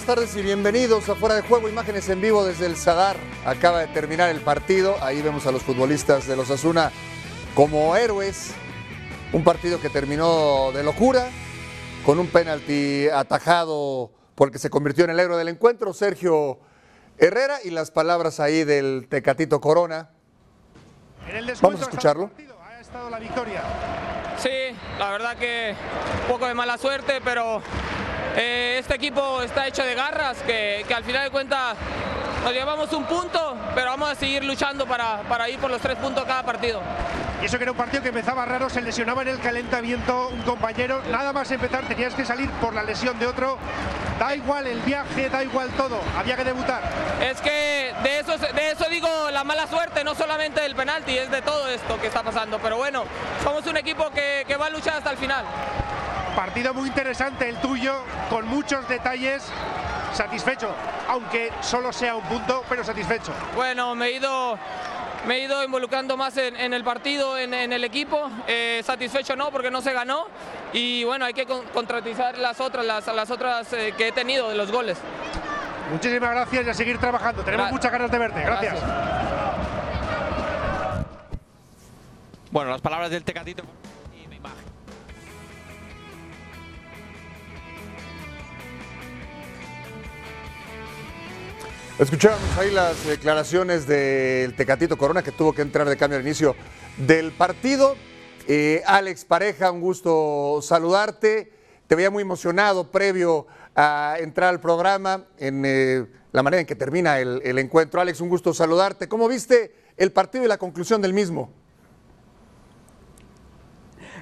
buenas tardes y bienvenidos a Fuera de Juego, imágenes en vivo desde el Sadar. Acaba de terminar el partido, ahí vemos a los futbolistas de los Asuna como héroes. Un partido que terminó de locura, con un penalti atajado porque se convirtió en el héroe del encuentro, Sergio Herrera, y las palabras ahí del Tecatito Corona. Vamos a escucharlo. Ha estado la victoria. Sí, la verdad que un poco de mala suerte, pero eh, este equipo está hecho de garras, que, que, al final de cuentas nos llevamos un punto, pero vamos a seguir luchando para, para ir por los tres puntos cada partido. Y eso que era un partido que empezaba raro, se lesionaba en el calentamiento un compañero, nada más empezar tenías que salir por la lesión de otro. Da igual el viaje, da igual todo, había que debutar. Es que de eso, de eso digo la mala suerte, no solamente del penalti, es de todo esto que está pasando. Pero bueno, somos un equipo que, que va a luchar hasta el final. Partido muy interesante el tuyo, con muchos detalles. Satisfecho, aunque solo sea un punto, pero satisfecho. Bueno, me he ido me he ido involucrando más en, en el partido, en, en el equipo. Eh, satisfecho no, porque no se ganó. Y bueno, hay que con, contratizar las otras, las, las otras eh, que he tenido de los goles. Muchísimas gracias y a seguir trabajando. Tenemos Gra muchas ganas de verte. Gracias. gracias. Bueno, las palabras del Tecatito Escuchábamos ahí las declaraciones del Tecatito Corona que tuvo que entrar de cambio al inicio del partido. Eh, Alex Pareja, un gusto saludarte. Te veía muy emocionado previo a entrar al programa en eh, la manera en que termina el, el encuentro. Alex, un gusto saludarte. ¿Cómo viste el partido y la conclusión del mismo?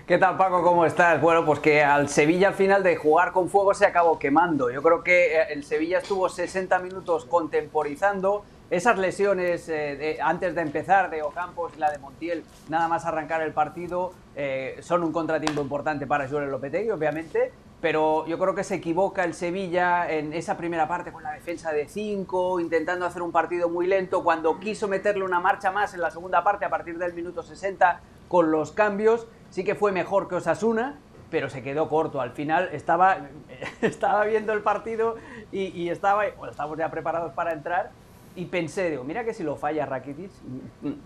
¿Qué tal Paco? ¿Cómo estás? Bueno, pues que al Sevilla al final de jugar con fuego se acabó quemando. Yo creo que eh, el Sevilla estuvo 60 minutos contemporizando esas lesiones eh, antes de empezar de Ocampos y la de Montiel, nada más arrancar el partido, eh, son un contratiempo importante para Julen Lopetegui, obviamente, pero yo creo que se equivoca el Sevilla en esa primera parte con la defensa de 5, intentando hacer un partido muy lento, cuando quiso meterle una marcha más en la segunda parte a partir del minuto 60 con los cambios, sí que fue mejor que Osasuna, pero se quedó corto. Al final estaba, estaba viendo el partido y, y estaba, estábamos ya preparados para entrar y pensé, digo, mira que si lo falla Rakitic,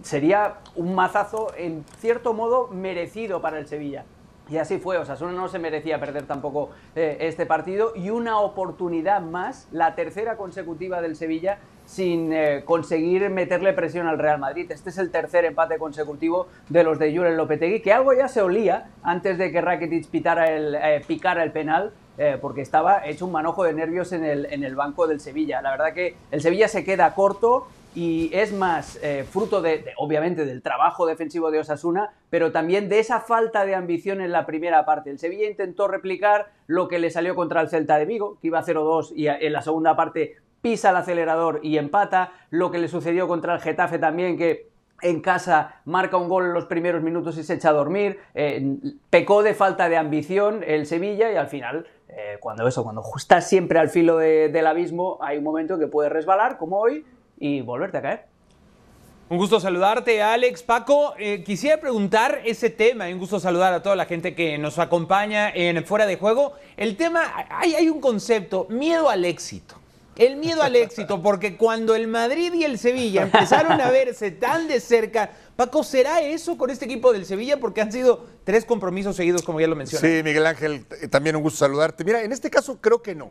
sería un mazazo en cierto modo merecido para el Sevilla. Y así fue, Osasuna no se merecía perder tampoco eh, este partido y una oportunidad más, la tercera consecutiva del Sevilla, sin eh, conseguir meterle presión al Real Madrid. Este es el tercer empate consecutivo de los de Julen Lopetegui, que algo ya se olía antes de que Rakitic pitara el, eh, picara el penal, eh, porque estaba hecho un manojo de nervios en el, en el banco del Sevilla. La verdad que el Sevilla se queda corto y es más fruto de, de, obviamente, del trabajo defensivo de Osasuna, pero también de esa falta de ambición en la primera parte. El Sevilla intentó replicar lo que le salió contra el Celta de Vigo, que iba 0-2 y en la segunda parte pisa el acelerador y empata, lo que le sucedió contra el Getafe también, que en casa marca un gol en los primeros minutos y se echa a dormir, eh, pecó de falta de ambición el Sevilla y al final, eh, cuando eso, cuando estás siempre al filo de, del abismo, hay un momento que puedes resbalar, como hoy, y volverte a caer. Un gusto saludarte, Alex. Paco, eh, quisiera preguntar ese tema, un gusto saludar a toda la gente que nos acompaña en Fuera de Juego. El tema, hay, hay un concepto, miedo al éxito. El miedo al éxito, porque cuando el Madrid y el Sevilla empezaron a verse tan de cerca, Paco, ¿será eso con este equipo del Sevilla? Porque han sido tres compromisos seguidos, como ya lo mencioné. Sí, Miguel Ángel, también un gusto saludarte. Mira, en este caso creo que no.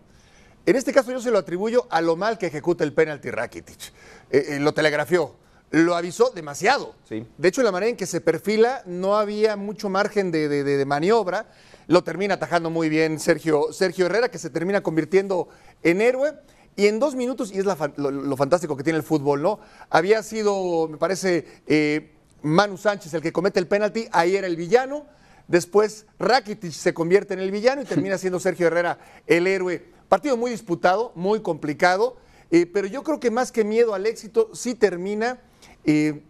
En este caso yo se lo atribuyo a lo mal que ejecuta el penalti Rakitic. Eh, eh, lo telegrafió, lo avisó demasiado. Sí. De hecho, la manera en que se perfila no había mucho margen de, de, de maniobra. Lo termina atajando muy bien Sergio, Sergio Herrera, que se termina convirtiendo en héroe. Y en dos minutos, y es lo, fantástico que tiene el fútbol, ¿no? Había sido, me parece, eh, Manu Sánchez el que comete el penalti, ahí era el villano. Después Rakitic se convierte en el villano y termina siendo Sergio Herrera el héroe. Partido muy disputado, muy complicado, eh, pero yo creo que más que miedo al éxito, sí termina eh,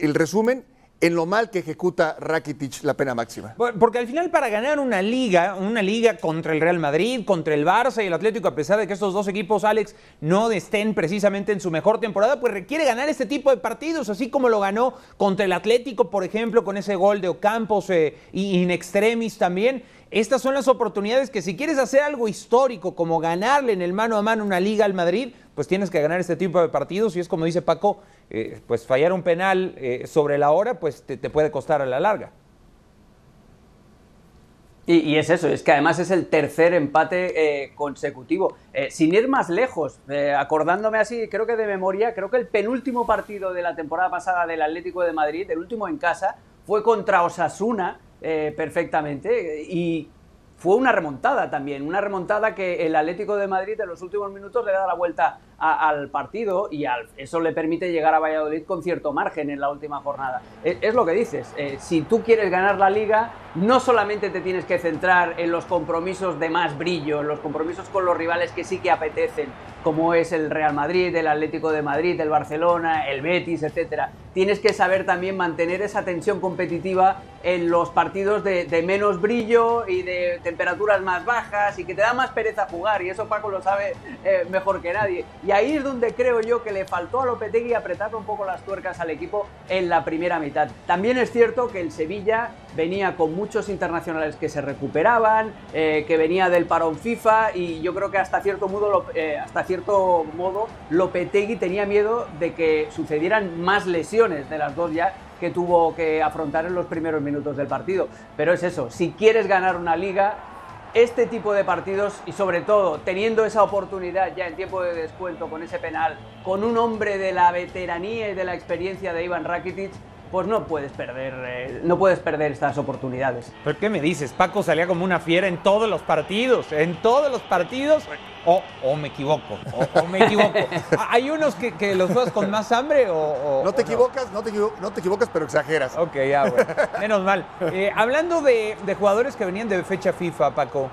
el resumen en lo mal que ejecuta Rakitic la pena máxima. Porque al final para ganar una liga, una liga contra el Real Madrid, contra el Barça y el Atlético, a pesar de que estos dos equipos, Alex, no estén precisamente en su mejor temporada, pues requiere ganar este tipo de partidos, así como lo ganó contra el Atlético, por ejemplo, con ese gol de Ocampos eh, y in extremis también. Estas son las oportunidades que si quieres hacer algo histórico, como ganarle en el mano a mano una liga al Madrid, pues tienes que ganar este tipo de partidos y es como dice Paco, eh, pues fallar un penal eh, sobre la hora, pues te, puede costar a la larga. Y, es eso, es que además es el tercer empate eh, consecutivo. sin ir más lejos, acordándome así, creo que de memoria, creo que el penúltimo partido de la temporada pasada del Atlético de Madrid, el último en casa, fue contra Osasuna, eh, perfectamente y fue una remontada también, una remontada que el Atlético de Madrid en los últimos minutos le da la vuelta al partido y eso le permite llegar a Valladolid con cierto margen en la última jornada. Es, lo que dices, eh, si tú quieres ganar la liga, no solamente te tienes que centrar en los compromisos de más brillo, en los compromisos con los rivales que sí que apetecen, como es el Real Madrid, el Atlético de Madrid, el Barcelona, el Betis, etcétera. Tienes que saber también mantener esa tensión competitiva en los partidos de, menos brillo y de temperaturas más bajas y que te da más pereza jugar, y eso Paco lo sabe eh, mejor que nadie. Ahí es donde creo yo que le faltó a Lopetegui apretar un poco las tuercas al equipo en la primera mitad. También es cierto que el Sevilla venía con muchos internacionales que se recuperaban, eh, que venía del parón FIFA y yo creo que hasta cierto modo, eh, hasta cierto modo Lopetegui tenía miedo de que sucedieran más lesiones de las dos ya que tuvo que afrontar en los primeros minutos del partido. Pero es eso, si quieres ganar una liga, este tipo de partidos y sobre todo teniendo esa oportunidad ya en tiempo de descuento con ese penal, con un hombre de la veteranía y de la experiencia de Iván Rakitic, pues no puedes perder, eh, no puedes perder estas oportunidades. ¿Pero qué me dices? Paco salía como una fiera en todos los partidos, en todos los partidos. O, me equivoco, o, me equivoco. ¿Hay unos que, los juegas con más hambre o, no te equivocas, no? te no te equivocas, pero exageras. Ok, ya, bueno. Menos mal. Eh, hablando de, de jugadores que venían de fecha FIFA, Paco.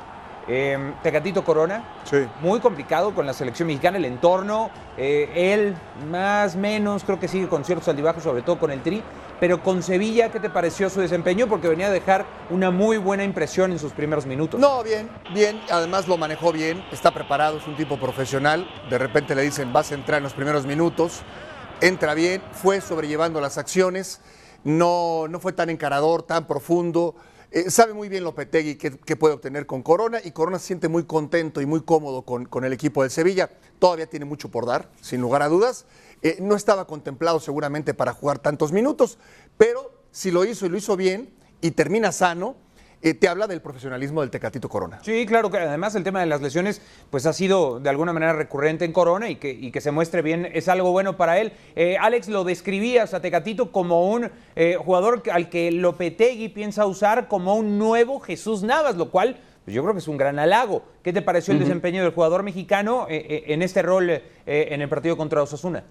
Eh, Tecatito Corona, sí. muy complicado con la selección mexicana, el entorno, eh, él más menos, creo que sigue con ciertos altibajos, sobre todo con el Tri, pero con Sevilla, ¿qué te pareció su desempeño? Porque venía a dejar una muy buena impresión en sus primeros minutos. No, bien, bien, además lo manejó bien, está preparado, es un tipo profesional, de repente le dicen vas a entrar en los primeros minutos, entra bien, fue sobrellevando las acciones, no, no fue tan encarador, tan profundo. Eh, sabe muy bien Lopetegui qué, puede obtener con Corona y Corona se siente muy contento y muy cómodo con, el equipo de Sevilla. Todavía tiene mucho por dar, sin lugar a dudas. Eh, no estaba contemplado seguramente para jugar tantos minutos, pero si lo hizo y lo hizo bien y termina sano, eh, te habla del profesionalismo del Tecatito Corona. Sí, claro que además el tema de las lesiones pues ha sido de alguna manera recurrente en Corona y que, que se muestre bien es algo bueno para él. Eh, Alex, lo describías a Tecatito como un eh, jugador al que Lopetegui piensa usar como un nuevo Jesús Navas, lo cual pues, yo creo que es un gran halago. ¿Qué te pareció el desempeño del jugador mexicano en este rol en el partido contra Osasuna?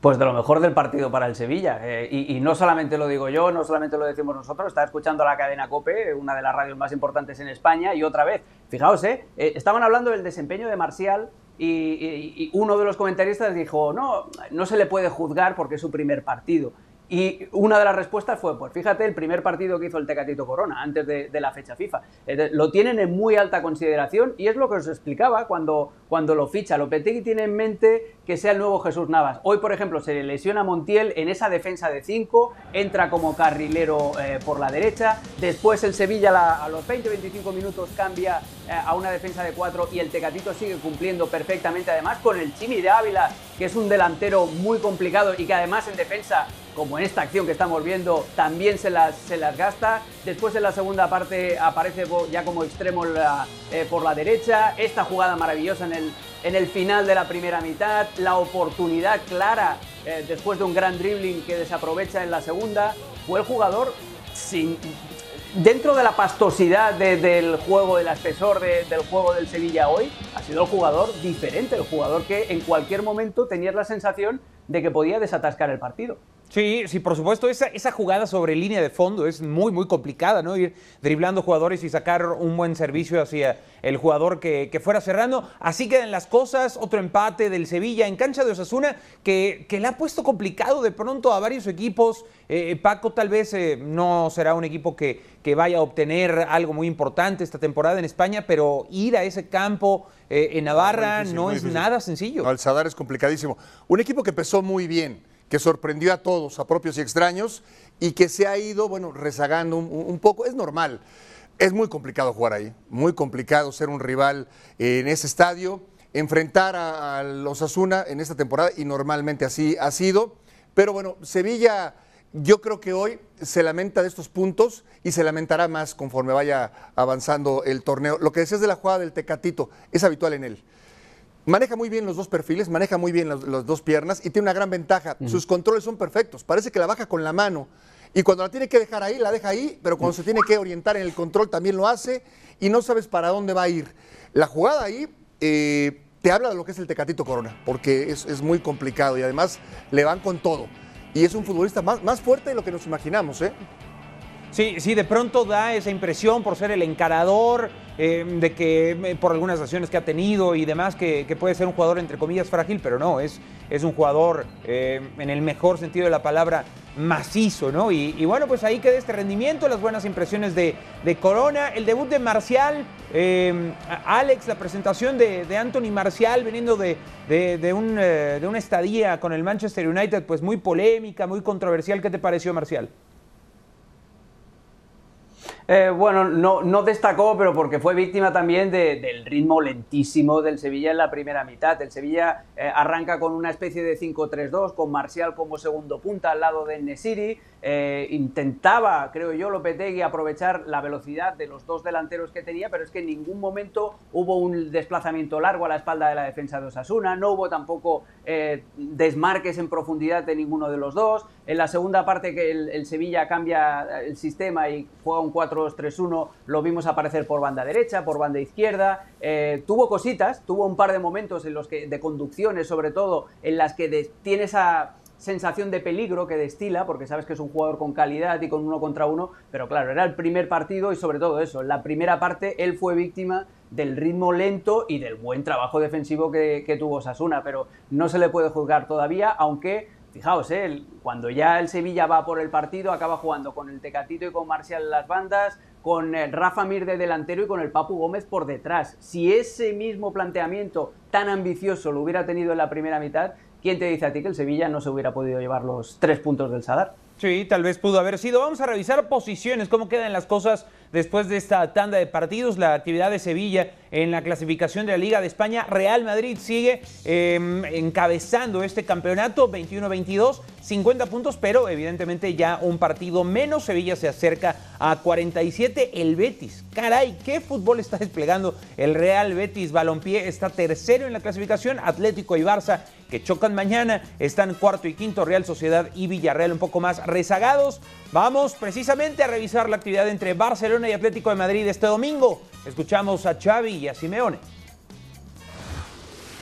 Pues de lo mejor del partido para el Sevilla. Eh, y, no solamente lo digo yo, no solamente lo decimos nosotros, está escuchando la cadena COPE, una de las radios más importantes en España, y otra vez, fijaos, eh, eh estaban hablando del desempeño de Marcial y, y, uno de los comentaristas dijo, no, no se le puede juzgar porque es su primer partido. Y una de las respuestas fue, pues fíjate, el primer partido que hizo el Tecatito Corona antes de, la fecha FIFA. lo tienen en muy alta consideración y es lo que os explicaba cuando, cuando lo ficha. Lopetegui tiene en mente que sea el nuevo Jesús Navas. Hoy, por ejemplo, se le lesiona Montiel en esa defensa de 5, entra como carrilero eh, por la derecha, después el Sevilla a los 20-25 minutos cambia a una defensa de 4 y el Tecatito sigue cumpliendo perfectamente, además con el Chimi de Ávila, que es un delantero muy complicado y que además en defensa como en esta acción que estamos viendo, también se las, se las gasta. Después en la segunda parte aparece ya como extremo eh, por la derecha. Esta jugada maravillosa en el, en el final de la primera mitad. La oportunidad clara eh, después de un gran dribbling que desaprovecha en la segunda. Fue el jugador sin, dentro de la pastosidad del juego, del espesor del juego del Sevilla hoy, ha sido el jugador diferente, el jugador que en cualquier momento tenías la sensación de que podía desatascar el partido. Sí, sí, por supuesto, esa, esa jugada sobre línea de fondo es muy, muy complicada, ¿no? Ir driblando jugadores y sacar un buen servicio hacia el jugador que, que fuera cerrando. Así quedan las cosas, otro empate del Sevilla en cancha de Osasuna que, que le ha puesto complicado de pronto a varios equipos. Eh, Paco tal vez eh, no será un equipo que, que, vaya a obtener algo muy importante esta temporada en España, pero ir a ese campo eh, en Navarra difícil, no es difícil. nada sencillo. No, el Sadar es complicadísimo. Un equipo que empezó muy bien, que sorprendió a todos, a propios y extraños, y que se ha ido, bueno, rezagando un, poco. Es normal. Es muy complicado jugar ahí, muy complicado ser un rival en ese estadio, enfrentar a, a los Asuna en esta temporada, y normalmente así ha sido. Pero bueno, Sevilla, yo creo que hoy se lamenta de estos puntos y se lamentará más conforme vaya avanzando el torneo. Lo que decías de la jugada del Tecatito es habitual en él. Maneja muy bien los dos perfiles, maneja muy bien las, las dos piernas y tiene una gran ventaja. Sus controles son perfectos. Parece que la baja con la mano. Y cuando la tiene que dejar ahí, la deja ahí, pero cuando se tiene que orientar en el control también lo hace y no sabes para dónde va a ir. La jugada ahí eh, te habla de lo que es el Tecatito Corona, porque es, es muy complicado y además le van con todo. Y es un futbolista más, más fuerte de lo que nos imaginamos, ¿eh? Sí, sí, de pronto da esa impresión por ser el encarador, eh, de que eh, por algunas acciones que ha tenido y demás, que, puede ser un jugador entre comillas frágil, pero no, es, es un jugador eh, en el mejor sentido de la palabra macizo, ¿no? Y, bueno, pues ahí queda este rendimiento, las buenas impresiones de, Corona, el debut de Marcial, Alex, la presentación de, de Anthony Marcial viniendo de, de, un, de una estadía con el Manchester United, pues muy polémica, muy controversial. ¿Qué te pareció, Marcial? Eh, bueno, no, destacó, pero porque fue víctima también de, del ritmo lentísimo del Sevilla en la primera mitad. El Sevilla eh, arranca con una especie de 5-3-2, con Marcial como segundo punta al lado de Nesiri. Eh, intentaba, creo yo, Lopetegui aprovechar la velocidad de los dos delanteros que tenía, pero es que en ningún momento hubo un desplazamiento largo a la espalda de la defensa de Osasuna, no hubo tampoco eh, desmarques en profundidad de ninguno de los dos. En la segunda parte que el, Sevilla cambia el sistema y juega un 4-2-3-1, lo vimos aparecer por banda derecha, por banda izquierda. Eh, tuvo cositas, tuvo un par de momentos en los que, de conducciones sobre todo, en las que tiene esa sensación de peligro que destila, porque sabes que es un jugador con calidad y con uno contra uno, pero claro, era el primer partido y sobre todo eso, en la primera parte él fue víctima del ritmo lento y del buen trabajo defensivo que, que tuvo Sasuna, pero no se le puede juzgar todavía, aunque Fijaos, ¿eh? cuando ya el Sevilla va por el partido, acaba jugando con el Tecatito y con Marcial en las bandas, con eh, Rafa Mir de delantero y con el Papu Gómez por detrás. Si ese mismo planteamiento tan ambicioso lo hubiera tenido en la primera mitad, ¿quién te dice a ti que el Sevilla no se hubiera podido llevar los tres puntos del Sadar? Sí, tal vez pudo haber sido. Vamos a revisar posiciones, cómo quedan las cosas después de esta tanda de partidos. La actividad de Sevilla en la clasificación de la Liga de España. Real Madrid sigue eh, encabezando este campeonato, 21-22, 50 puntos, pero evidentemente ya un partido menos. Sevilla se acerca a 47. El Betis, caray, qué fútbol está desplegando el Real Betis Balompié. Está tercero en la clasificación. Atlético y Barça que chocan mañana. Están cuarto y quinto, Real Sociedad y Villarreal un poco más rezagados. Vamos precisamente a revisar la actividad entre Barcelona y Atlético de Madrid este domingo. Escuchamos a Xavi y a Simeone.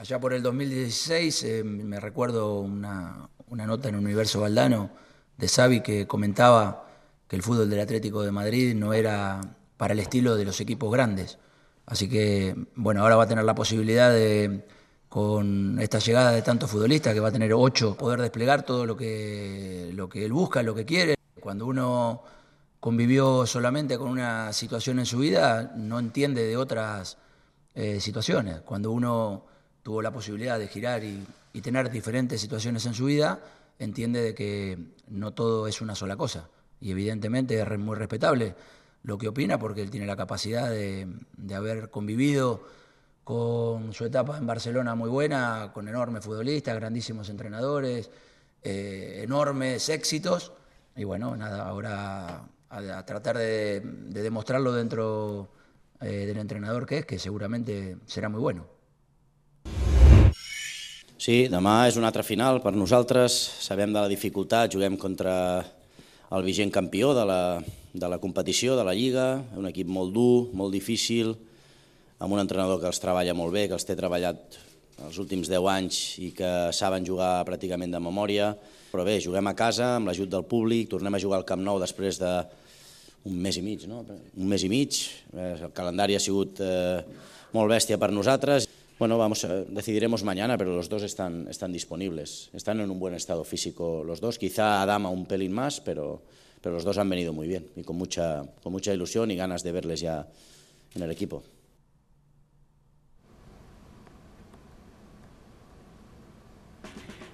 Allá por el 2016 eh, me recuerdo una, una, nota en Universo Valdano de Xavi que comentaba que el fútbol del Atlético de Madrid no era para el estilo de los equipos grandes. Así que, bueno, ahora va a tener la posibilidad de, con esta llegada de tantos futbolistas, que va a tener ocho, poder desplegar todo lo que, lo que él busca, lo que quiere. Cuando uno convivió solamente con una situación en su vida, no entiende de otras eh, situaciones. Cuando uno tuvo la posibilidad de girar y, y, tener diferentes situaciones en su vida, entiende de que no todo es una sola cosa. Y evidentemente es muy respetable lo que opina porque él tiene la capacidad de, de haber convivido con su etapa en Barcelona muy buena, con enormes futbolistas, grandísimos entrenadores, eh, enormes éxitos. Y bueno, nada, ahora a, tratar de, de, demostrarlo dentro eh, del entrenador que es, que seguramente serà muy bueno. Sí, demà és una altra final per nosaltres. Sabem la dificultat, juguem contra el vigent campió de la, de la competició, de la Lliga, un equip molt dur, molt difícil, amb un entrenador que els treballa molt bé, que els té treballat els últims 10 anys i que saben jugar pràcticament de memòria. Però bé, juguem a casa amb l'ajut del públic, tornem a jugar al Camp Nou després de un mes i mig, no? Un mes i mig, eh, el calendari ha sigut eh, molt bèstia per nosaltres. Bueno, vamos, decidiremos mañana, pero los dos están, están disponibles. Están en un buen estado físico los dos. Quizá Adama un pelín más, pero, pero los dos han venido muy bien y con mucha, con mucha ilusión y ganas de verles ya en el equipo.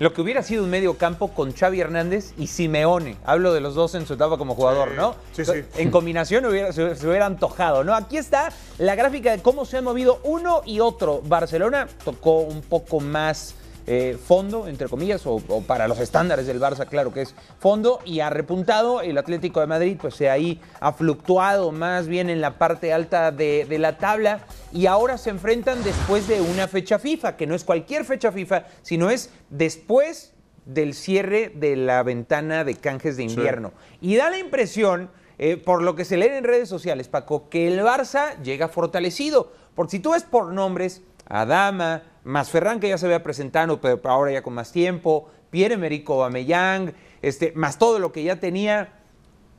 Lo que hubiera sido un medio campo con Xavi Hernández y Simeone. Hablo de los dos en su etapa como jugador, Sí, ¿no? sí, sí. En combinación hubiera- se, se hubiera antojado, ¿no? Aquí está la gráfica de cómo se han movido uno y otro. Barcelona tocó un poco más eh, fondo, entre comillas, o, o para los estándares del Barça, claro que es fondo, y ha repuntado. El Atlético de Madrid, pues se ahí ha fluctuado más bien en la parte alta de, de la tabla. Y ahora se enfrentan después de una fecha FIFA, que no es cualquier fecha FIFA, sino es después del cierre de la ventana de canjes de invierno. Y da la impresión, eh, por lo que se lee en redes sociales, Paco, que el Barça llega fortalecido. Porque si tú ves por nombres, Adama, más Ferran, que ya se había presentado, pero ahora ya con más tiempo, Pierre-Emerick Aubameyang, este, más todo lo que ya tenía,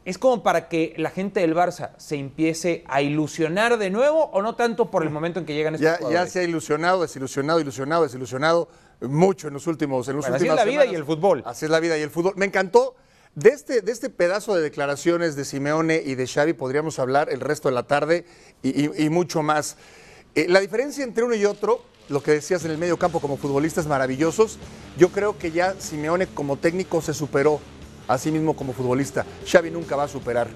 ¿es como para que la gente del Barça se empiece a ilusionar de nuevo o no tanto por el momento en que llegan estos Ya, ya jugadores? se ha ilusionado, desilusionado, ilusionado, desilusionado mucho en los últimos en los Bueno, así es la vida y el fútbol. Así es la vida y el fútbol. Me encantó. De este, de este pedazo de declaraciones de Simeone y de Xavi podríamos hablar el resto de la tarde y, y- y mucho más. Eh, la diferencia entre uno y otro, lo que decías en el medio campo como futbolistas maravillosos, yo creo que ya Simeone como técnico se superó a sí mismo como futbolista. Xavi nunca va a superar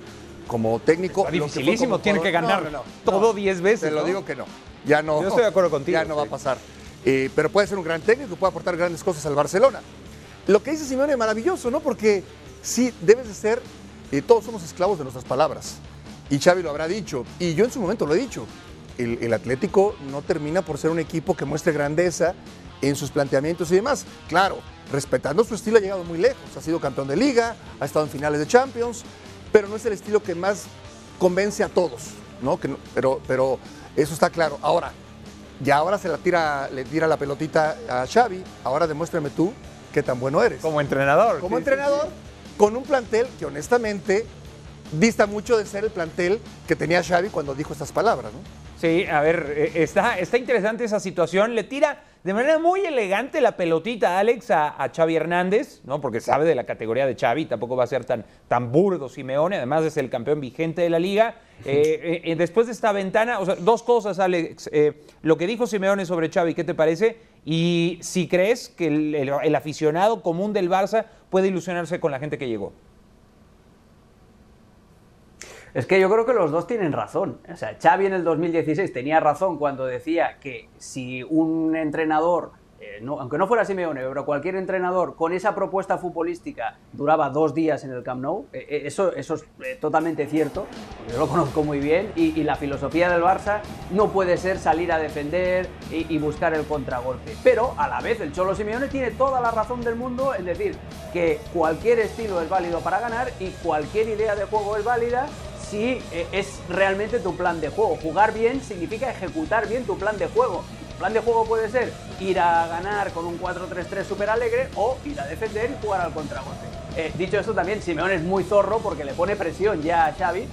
como técnico. Está dificilísimo, como tiene que ganar No, no, no, todo no. 10 veces. Te lo digo que no. Ya no. Yo estoy de acuerdo contigo, Ya no va a pasar. Eh, pero puede ser un gran técnico, puede aportar grandes cosas al Barcelona. Lo que dice Simeone es maravilloso, ¿no? Porque sí, debes de ser, eh, todos somos esclavos de nuestras palabras. Y Xavi lo habrá dicho, y yo en su momento lo he dicho. El, el Atlético no termina por ser un equipo que muestre grandeza en sus planteamientos y demás. Claro, respetando su estilo ha llegado muy lejos. Ha sido campeón de liga, ha estado en finales de Champions, pero no es el estilo que más convence a todos, ¿no? Que no- pero, pero eso está claro. Ahora, ya ahora se la tira, le tira la pelotita a Xavi. Ahora demuéstrame tú qué tan bueno eres. Como entrenador. Como sí, sí, entrenador, con un plantel que honestamente dista mucho de ser el plantel que tenía Xavi cuando dijo estas palabras, ¿no? Sí, a ver, eh, está, está interesante esa situación. Le tira de manera muy elegante la pelotita Alex a, a Xavi Hernández, ¿no? Porque sabe de la categoría de Xavi, tampoco va a ser tan, tan burdo Simeone, además es el campeón vigente de la liga. Eh, eh, después de esta ventana, o sea, dos cosas, Alex. Eh, lo que dijo Simeone sobre Xavi, ¿qué te parece? Y si crees que el, el- el aficionado común del Barça puede ilusionarse con la gente que llegó. Es que yo creo que los dos tienen razón. O sea, Xavi en el 2016 tenía razón cuando decía que si un entrenador, eh, aunque no fuera Simeone, pero cualquier entrenador con esa propuesta futbolística duraba dos días en el Camp Nou, eh, eh, eso, es totalmente cierto, yo lo conozco muy bien, y, y la filosofía del Barça no puede ser salir a defender y, y buscar el contragolpe. Pero a la vez el Cholo Simeone tiene toda la razón del mundo en decir que cualquier estilo es válido para ganar y cualquier idea de juego es válida si eh, es realmente tu plan de juego. Jugar bien significa ejecutar bien tu plan de juego. Tu plan de juego puede ser ir a ganar con un 4-3-3 súper alegre o ir a defender y jugar al contragolpe. Eh, dicho esto, también Simeone es muy zorro porque le pone presión ya a Xavi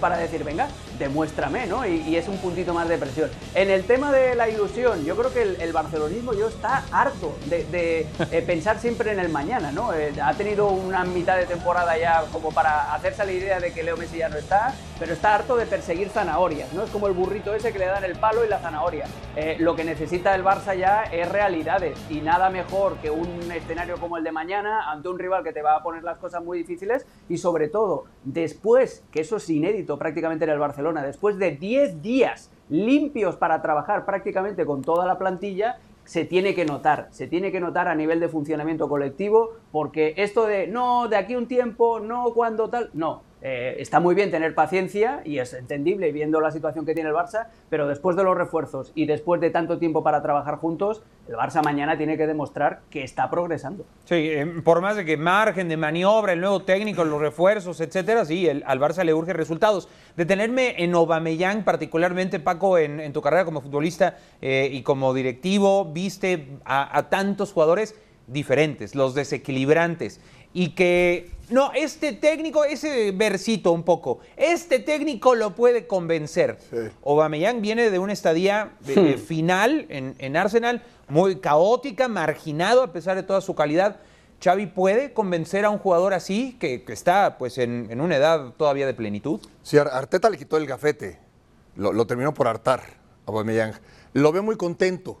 para decir, venga, demuéstrame, ¿no? Y, es un puntito más de presión. En el tema de la ilusión, yo creo que el, el barcelonismo yo está harto de, eh, pensar siempre en el mañana, ¿no? Eh, ha tenido una mitad de temporada ya como para hacerse la idea de que Leo Messi ya no está, pero está harto de perseguir zanahorias, ¿no? Es como el burrito ese que le dan el palo y la zanahoria. Eh, lo que necesita el Barça ya es realidades y nada mejor que un escenario como el de mañana ante un rival que te va a poner las cosas muy difíciles y sobre todo después, que eso es inédito prácticamente en el Barcelona, después de 10 días limpios para trabajar prácticamente con toda la plantilla, se tiene que notar, se tiene que notar a nivel de funcionamiento colectivo, porque esto de no, de aquí un tiempo, no cuando tal, no. Eh, está muy bien tener paciencia y es entendible viendo la situación que tiene el Barça, pero después de los refuerzos y después de tanto tiempo para trabajar juntos, el Barça mañana tiene que demostrar que está progresando. Sí, eh, por más de que margen de maniobra, el nuevo técnico, los refuerzos, etcétera, sí, el- al Barça le urge resultados. Detenerme en Aubameyang, particularmente, Paco, en, en tu carrera como futbolista eh, y como directivo, viste a, a tantos jugadores. Diferentes, los desequilibrantes. Y que, no, este técnico, ese versito un poco, este técnico lo puede convencer. Sí. Aubameyang viene de una estadía de- de final en, en Arsenal, muy caótica, marginado a pesar de toda su calidad. Xavi puede convencer a un jugador así, que, que está pues en, en una edad todavía de plenitud. Sí, Ar- Arteta le quitó el gafete. Lo, lo terminó por hartar a Aubameyang. Lo veo muy contento.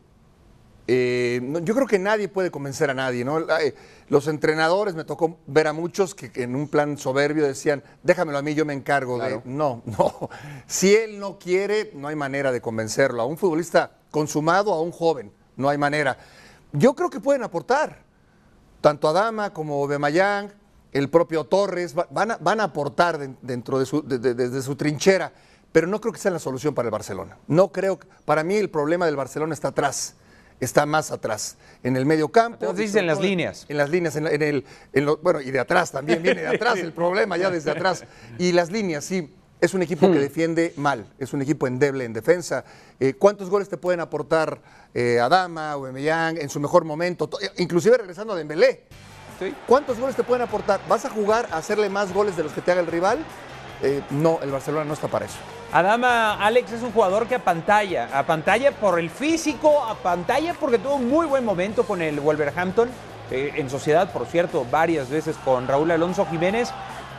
Eh, no, yo creo que nadie puede convencer a nadie, ¿no? Eh, Los entrenadores, me tocó ver a muchos que, que en un plan soberbio decían, déjamelo a mí, yo me encargo de... No, no. Si él no quiere, no hay manera de convencerlo. A un futbolista consumado, a un joven, no hay manera. Yo creo que pueden aportar tanto Adama como Bemayang, el propio Torres, va- van a, van a aportar den- dentro de su, de- de- desde su trinchera, pero no creo que sea la solución para el Barcelona. No creo, para mí el problema del Barcelona está atrás, está más atrás, en el medio campo. Entonces sobre en las líneas. En las líneas, en, el, en lo- bueno, y de atrás también, viene de atrás el problema ya desde atrás. Y las líneas, sí, es un equipo que defiende mal, es un equipo endeble en defensa. Eh, ¿Cuántos goles te pueden aportar eh, Adama o Emellán en su mejor momento? To- Inclusive regresando a Dembélé. ¿Cuántos goles te pueden aportar? ¿Vas a jugar a hacerle más goles de los que te haga el rival? Eh, no, el Barcelona no está para eso. Adama Alex es un jugador que apantalla, apantalla por el físico, apantalla porque tuvo un muy buen momento con el Wolverhampton, eh, en sociedad, por cierto, varias veces con Raúl Alonso Jiménez,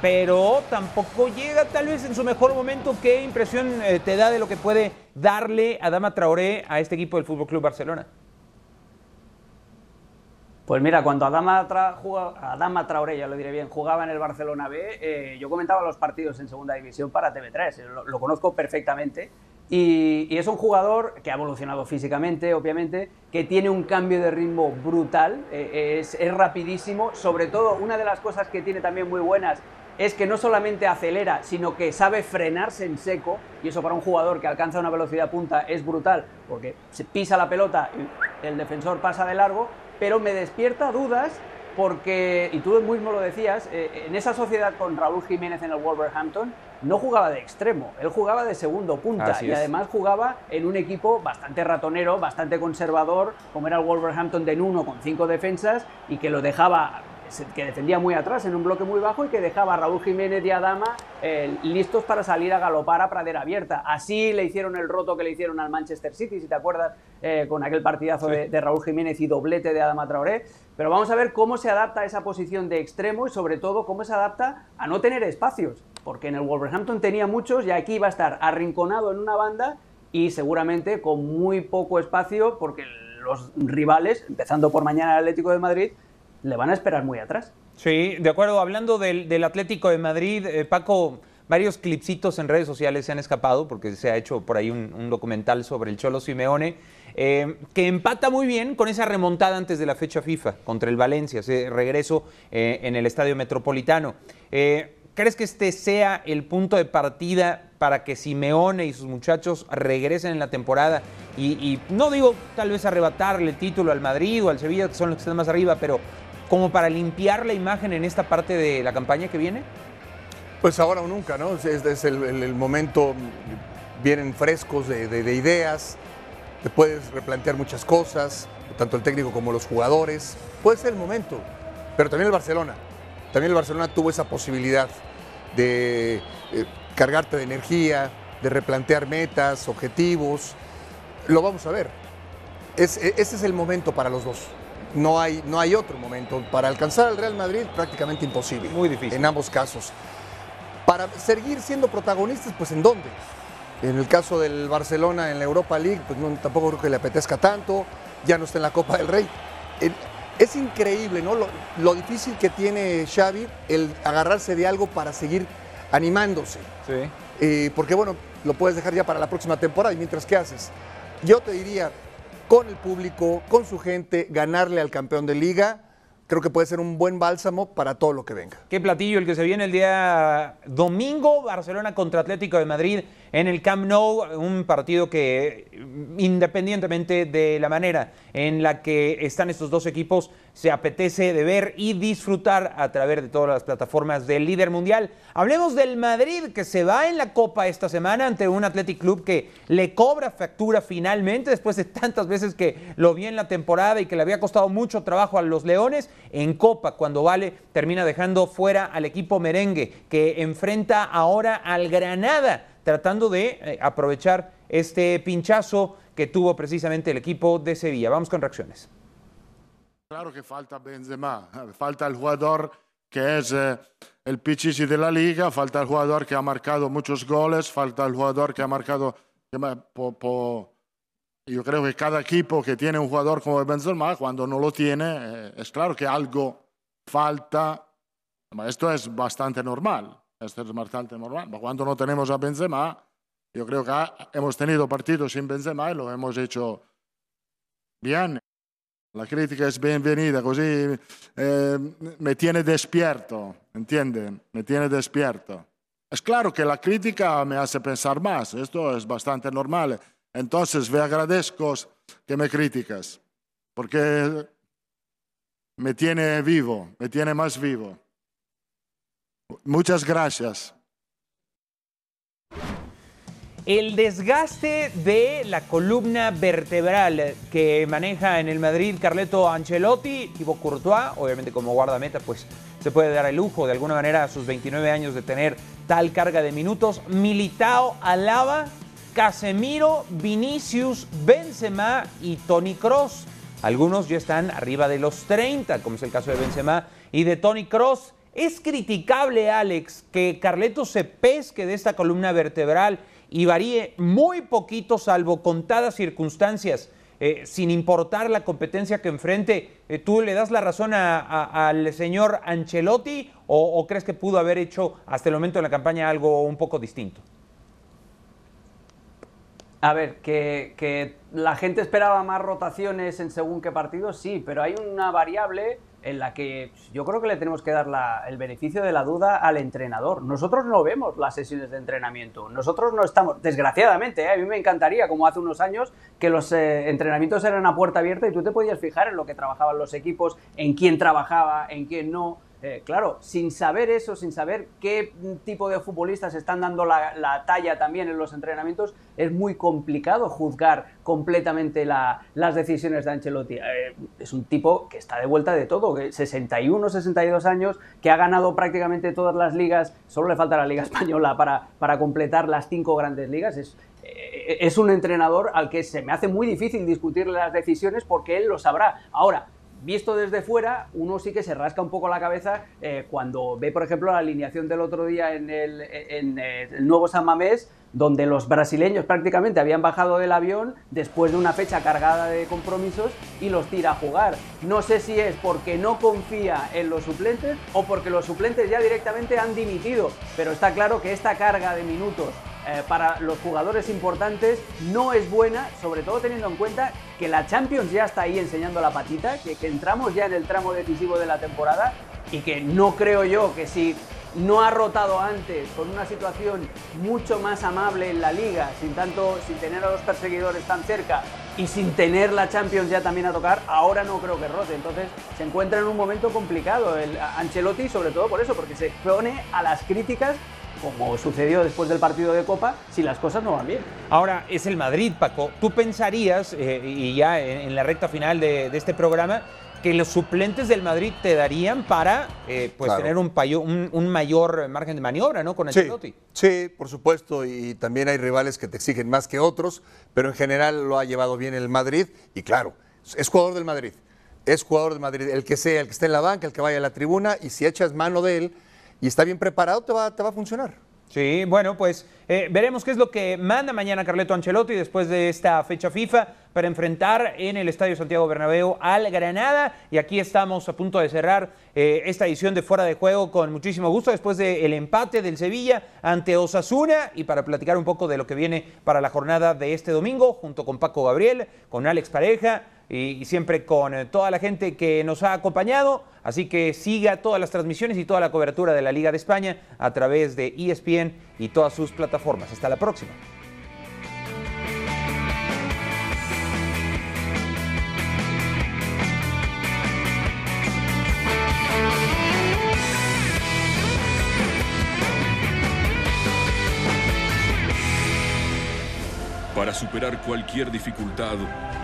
pero tampoco llega tal vez en su mejor momento. ¿Qué impresión eh, te da de lo que puede darle Adama Traoré a este equipo del Fútbol Club Barcelona? Pues mira, cuando Adama, Tra- juga- Adama Traoré, ya lo diré bien, jugaba en el Barcelona B, eh, yo comentaba los partidos en segunda división para TV3, eh, lo, lo conozco perfectamente. Y, y es un jugador que ha evolucionado físicamente, obviamente, que tiene un cambio de ritmo brutal, eh, es, es rapidísimo. Sobre todo, una de las cosas que tiene también muy buenas es que no solamente acelera, sino que sabe frenarse en seco, y eso para un jugador que alcanza una velocidad punta es brutal, porque se pisa la pelota y el defensor pasa de largo, pero me despierta dudas porque, y tú mismo lo decías, eh, en esa sociedad con Raúl Jiménez en el Wolverhampton no jugaba de extremo, él jugaba de segundo punta Así y es. además jugaba en un equipo bastante ratonero, bastante conservador, como era el Wolverhampton de Nuno con cinco defensas y que lo dejaba que defendía muy atrás en un bloque muy bajo y que dejaba a Raúl Jiménez y a Dama eh, listos para salir a galopar a pradera abierta. Así le hicieron el roto que le hicieron al Manchester City, si te acuerdas, eh, con aquel partidazo de, de Raúl Jiménez y doblete de Adama Traoré. Pero vamos a ver cómo se adapta a esa posición de extremo y sobre todo cómo se adapta a no tener espacios. Porque en el Wolverhampton tenía muchos y aquí va a estar arrinconado en una banda y seguramente con muy poco espacio porque los rivales, empezando por mañana el Atlético de Madrid, le van a esperar muy atrás. Sí, de acuerdo. Hablando del, del Atlético de Madrid, eh, Paco, varios clipsitos en redes sociales se han escapado porque se ha hecho por ahí un, un documental sobre el Cholo Simeone, eh, que empata muy bien con esa remontada antes de la fecha FIFA contra el Valencia, ese regreso eh, en el Estadio Metropolitano. Eh, ¿Crees que este sea el punto de partida para que Simeone y sus muchachos regresen en la temporada? Y, no digo tal vez arrebatarle el título al Madrid o al Sevilla, que son los que están más arriba, pero como para limpiar la imagen en esta parte de la campaña que viene? Pues ahora o nunca, ¿no? Es, es el, momento, vienen frescos de ideas, te puedes replantear muchas cosas, tanto el técnico como los jugadores. Puede ser el momento, pero también el Barcelona. También el Barcelona tuvo esa posibilidad de eh, cargarte de energía, de replantear metas, objetivos. Lo vamos a ver. Es- e- ese es el momento para los dos. No hay, no hay otro momento. Para alcanzar al Real Madrid, prácticamente imposible. Muy difícil. En ambos casos. Para seguir siendo protagonistas, pues ¿en dónde? En el caso del Barcelona en la Europa League, pues no, tampoco creo que le apetezca tanto, ya no está en la Copa del Rey. Es increíble, ¿no? Lo, lo difícil que tiene Xavi el agarrarse de algo para seguir animándose. Sí. Eh, porque bueno, lo puedes dejar ya para la próxima temporada y mientras qué haces. Yo te diría, con el público, con su gente, ganarle al campeón de liga, creo que puede ser un buen bálsamo para todo lo que venga. Qué platillo el que se viene el día domingo, Barcelona contra Atlético de Madrid en el Camp Nou, un partido que independientemente de la manera en la que están estos dos equipos, se apetece de ver y disfrutar a través de todas las plataformas del líder mundial. Hablemos del Madrid que se va en la Copa esta semana ante un Athletic Club que le cobra factura finalmente después de tantas veces que lo vi en la temporada y que le había costado mucho trabajo a los Leones en Copa cuando Vale termina dejando fuera al equipo merengue que enfrenta ahora al Granada tratando de eh, aprovechar este pinchazo que tuvo precisamente el equipo de Sevilla. Vamos con reacciones. Claro que falta Benzema, falta el jugador que es eh, el pichichi de la liga, falta el jugador que ha marcado muchos goles, falta el jugador que ha marcado... yo creo que cada equipo que tiene un jugador como Benzema, cuando no lo tiene, eh, es claro que algo falta. Esto es bastante normal, esto es bastante normal. Cuando no tenemos a Benzema, yo creo que hemos tenido partidos sin Benzema y lo hemos hecho bien. La crítica es bienvenida, così eh, me tiene despierto, ¿entienden? Me tiene despierto. Es claro que la crítica me hace pensar más, esto es bastante normal. Entonces, me agradezco que me criticas, porque me tiene vivo, me tiene más vivo. Muchas gracias. El desgaste de la columna vertebral que maneja en el Madrid Carleto Ancelotti, tipo Courtois, obviamente como guardameta, pues se puede dar el lujo de alguna manera a sus 29 años de tener tal carga de minutos. Militao, Alaba, Casemiro, Vinicius, Benzema y Tony Cross. Algunos ya están arriba de los 30, como es el caso de Benzema y de Tony Cross. Es criticable, Alex, que Carleto se pesque de esta columna vertebral y varíe muy poquito, salvo contadas circunstancias, eh, sin importar la competencia que enfrente, eh, ¿tú le das la razón al señor Ancelotti o, crees que pudo haber hecho hasta el momento de la campaña algo un poco distinto? A ver, que, que, la gente esperaba más rotaciones en según qué partido, sí, pero hay una variable en la que yo creo que le tenemos que dar el beneficio de la duda al entrenador. Nosotros no vemos las sesiones de entrenamiento, nosotros no estamos, desgraciadamente, ¿eh? a mí me encantaría, como hace unos años, que los eh, entrenamientos eran a puerta abierta y tú te podías fijar en lo que trabajaban los equipos, en quién trabajaba, en quién no. Eh, claro, sin saber eso, sin saber qué tipo de futbolistas están dando la, talla también en los entrenamientos, es muy complicado juzgar completamente las decisiones de Ancelotti. Eh, es un tipo que está de vuelta de todo, 61, 62 años, que ha ganado prácticamente todas las ligas, solo le falta la Liga Española para, para completar las cinco grandes ligas. Es, eh, es un entrenador al que se me hace muy difícil discutirle las decisiones porque él lo sabrá. Ahora, visto desde fuera, uno sí que se rasca un poco la cabeza eh, cuando ve, por ejemplo, la alineación del otro día en el, en el nuevo San Mamés, donde los brasileños prácticamente habían bajado del avión después de una fecha cargada de compromisos y los tira a jugar. No sé si es porque no confía en los suplentes o porque los suplentes ya directamente han dimitido, pero está claro que esta carga de minutos eh, para los jugadores importantes no es buena, sobre todo teniendo en cuenta que la Champions ya está ahí enseñando la patita, que, entramos ya en el tramo decisivo de la temporada y que no creo yo que si no ha rotado antes con una situación mucho más amable en la liga, sin tanto, sin tener a los perseguidores tan cerca y sin tener la Champions ya también a tocar, ahora no creo que rote. Entonces se encuentra en un momento complicado el Ancelotti, sobre todo por eso, porque se expone a las críticas como sucedió después del partido de Copa, si las cosas no van bien. Ahora, es el Madrid, Paco. Tú pensarías, eh, y ya en, la recta final de, este programa, que los suplentes del Madrid te darían para eh, pues tener un, un, mayor margen de maniobra, ¿no? Con Ancelotti. Sí, sí, por supuesto, y también hay rivales que te exigen más que otros, pero en general lo ha llevado bien el Madrid, y claro, es jugador del Madrid. Es jugador del Madrid, el que sea, el que esté en la banca, el que vaya a la tribuna, y si echas mano de él, y está bien preparado, te va, te va a funcionar. Sí, bueno, pues eh, veremos qué es lo que manda mañana Carleto Ancelotti después de esta fecha FIFA para enfrentar en el Estadio Santiago Bernabéu al Granada. Y aquí estamos a punto de cerrar eh, esta edición de Fuera de Juego con muchísimo gusto después del empate del Sevilla ante Osasuna y para platicar un poco de lo que viene para la jornada de este domingo junto con Paco Gabriel, con Alex Pareja y, siempre con eh, toda la gente que nos ha acompañado. Así que siga todas las transmisiones y toda la cobertura de la Liga de España a través de ESPN y todas sus plataformas. Hasta la próxima. Para superar cualquier dificultad,